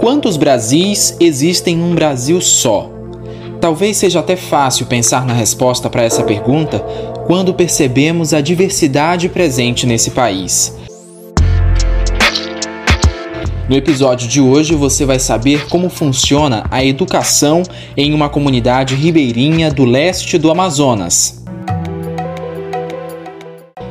Quantos Brasis existem num Brasil só? Talvez seja até fácil pensar na resposta para essa pergunta quando percebemos a diversidade presente nesse país. No episódio de hoje você vai saber como funciona a educação em uma comunidade ribeirinha do leste do Amazonas.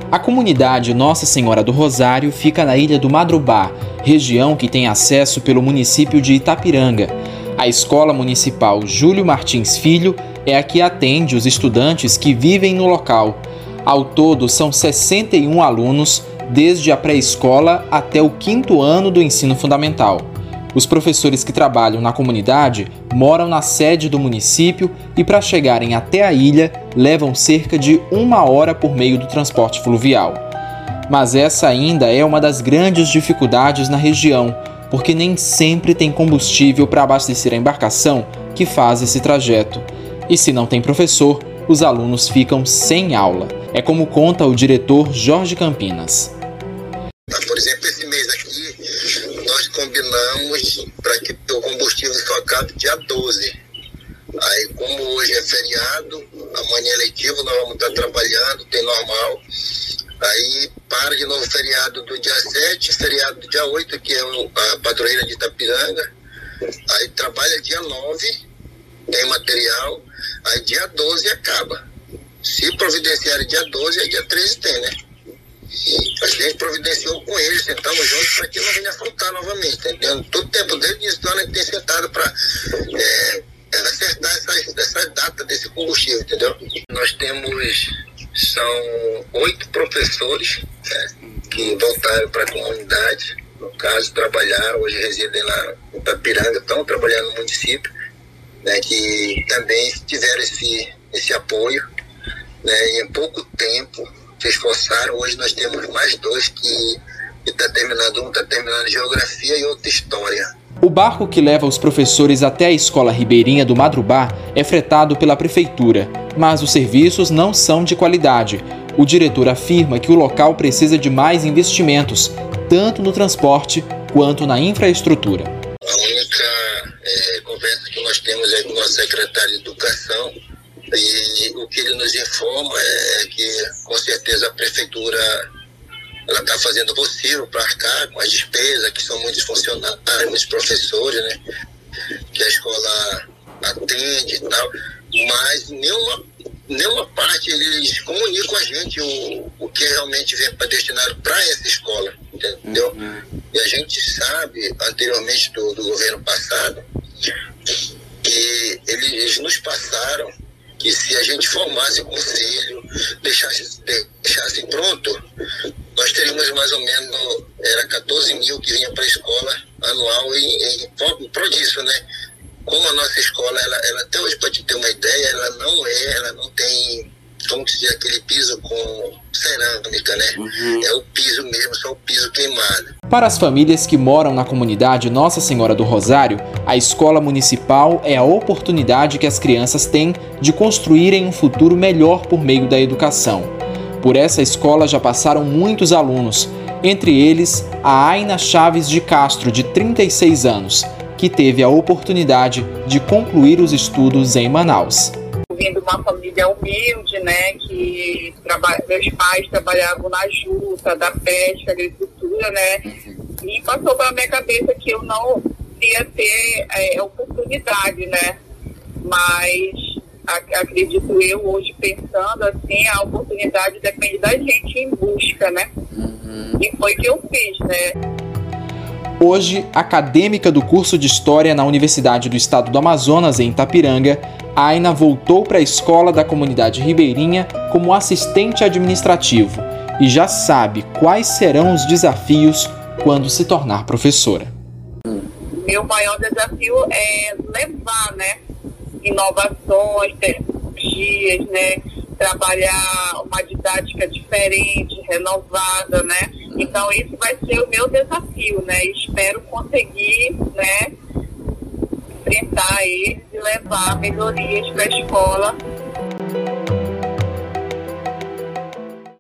A comunidade Nossa Senhora do Rosário fica na ilha do Madrubá, região que tem acesso pelo município de Itapiranga. A Escola Municipal Júlio Martins Filho é a que atende os estudantes que vivem no local. Ao todo, são 61 alunos, desde a pré-escola até o quinto ano do ensino fundamental. Os professores que trabalham na comunidade moram na sede do município e, para chegarem até a ilha, levam cerca de uma hora por meio do transporte fluvial. Mas essa ainda é uma das grandes dificuldades na região, porque nem sempre tem combustível para abastecer a embarcação que faz esse trajeto. E se não tem professor, os alunos ficam sem aula. É como conta o diretor Jorge Campinas. Nós combinamos para que o combustível só acabe dia 12. Aí, como hoje é feriado, amanhã é letivo, nós vamos estar trabalhando, tem normal. Aí para de novo feriado do dia 7, feriado do dia 8, que é a padroeira de Itapiranga. Aí trabalha dia 9, tem material. Aí dia 12 acaba. Se providenciar dia 12, aí dia 13 tem, né? A gente providenciou com eles, sentamos juntos para que não venha faltar novamente, entendeu? Todo tempo desde o início a gente tem sentado para é, acertar essa, essa data desse combustível, entendeu? Nós temos são oito professores né, que voltaram para a comunidade, no caso, trabalharam, hoje residem lá em Tapiranga, estão trabalhando no município, né, que também tiveram esse, esse apoio. Né, em pouco tempo se esforçaram. Hoje nós temos mais dois que está terminando, um está terminando geografia e outro história. O barco que leva os professores até a escola ribeirinha do Madrubá é fretado pela prefeitura, mas os serviços não são de qualidade. O diretor afirma que o local precisa de mais investimentos, tanto no transporte quanto na infraestrutura. A única é, conversa que nós temos é com o secretário de Educação e o que ele nos informa é que, com certeza, a prefeitura ela está fazendo o possível para arcar com as despesas, que são muitos funcionários, muitos professores, né? Que a escola atende e tal, mas nenhuma, nenhuma parte eles comunicam a gente o, o que realmente vem para destinado para essa escola, entendeu? Uhum. E a gente sabe, anteriormente do, do governo passado, que eles nos passaram que se a gente formasse o conselho, deixasse, deixasse pronto, nós teríamos mais ou menos, era 14 mil que vinha para a escola anual em, em disso, né? Como a nossa escola, ela, ela até hoje, para te ter uma ideia, ela não é, ela não tem como se diz, aquele piso com cerâmica, né? Uhum. É o piso mesmo, só o piso queimado. Para as famílias que moram na comunidade Nossa Senhora do Rosário, a escola municipal é a oportunidade que as crianças têm de construírem um futuro melhor por meio da educação. Por essa escola já passaram muitos alunos, entre eles a Aina Chaves de Castro, de 36 anos, que teve a oportunidade de concluir os estudos em Manaus vim de uma família humilde, né, que meus pais trabalhavam na juta, da pesca, agricultura, né, e passou pela minha cabeça que eu não ia ter é, oportunidade, né, mas acredito eu hoje pensando assim, a oportunidade depende da gente em busca, né, uhum. e foi que eu fiz, né. Hoje, acadêmica do curso de História na Universidade do Estado do Amazonas, em Itapiranga, Aina voltou para a escola da comunidade ribeirinha como assistente administrativo e já sabe quais serão os desafios quando se tornar professora. Meu maior desafio é levar, né, inovações, tecnologias, né, trabalhar uma didática diferente, renovada, né? Então isso vai ser o meu desafio, né? Espero conseguir, né, enfrentar eles e levar melhorias para a escola.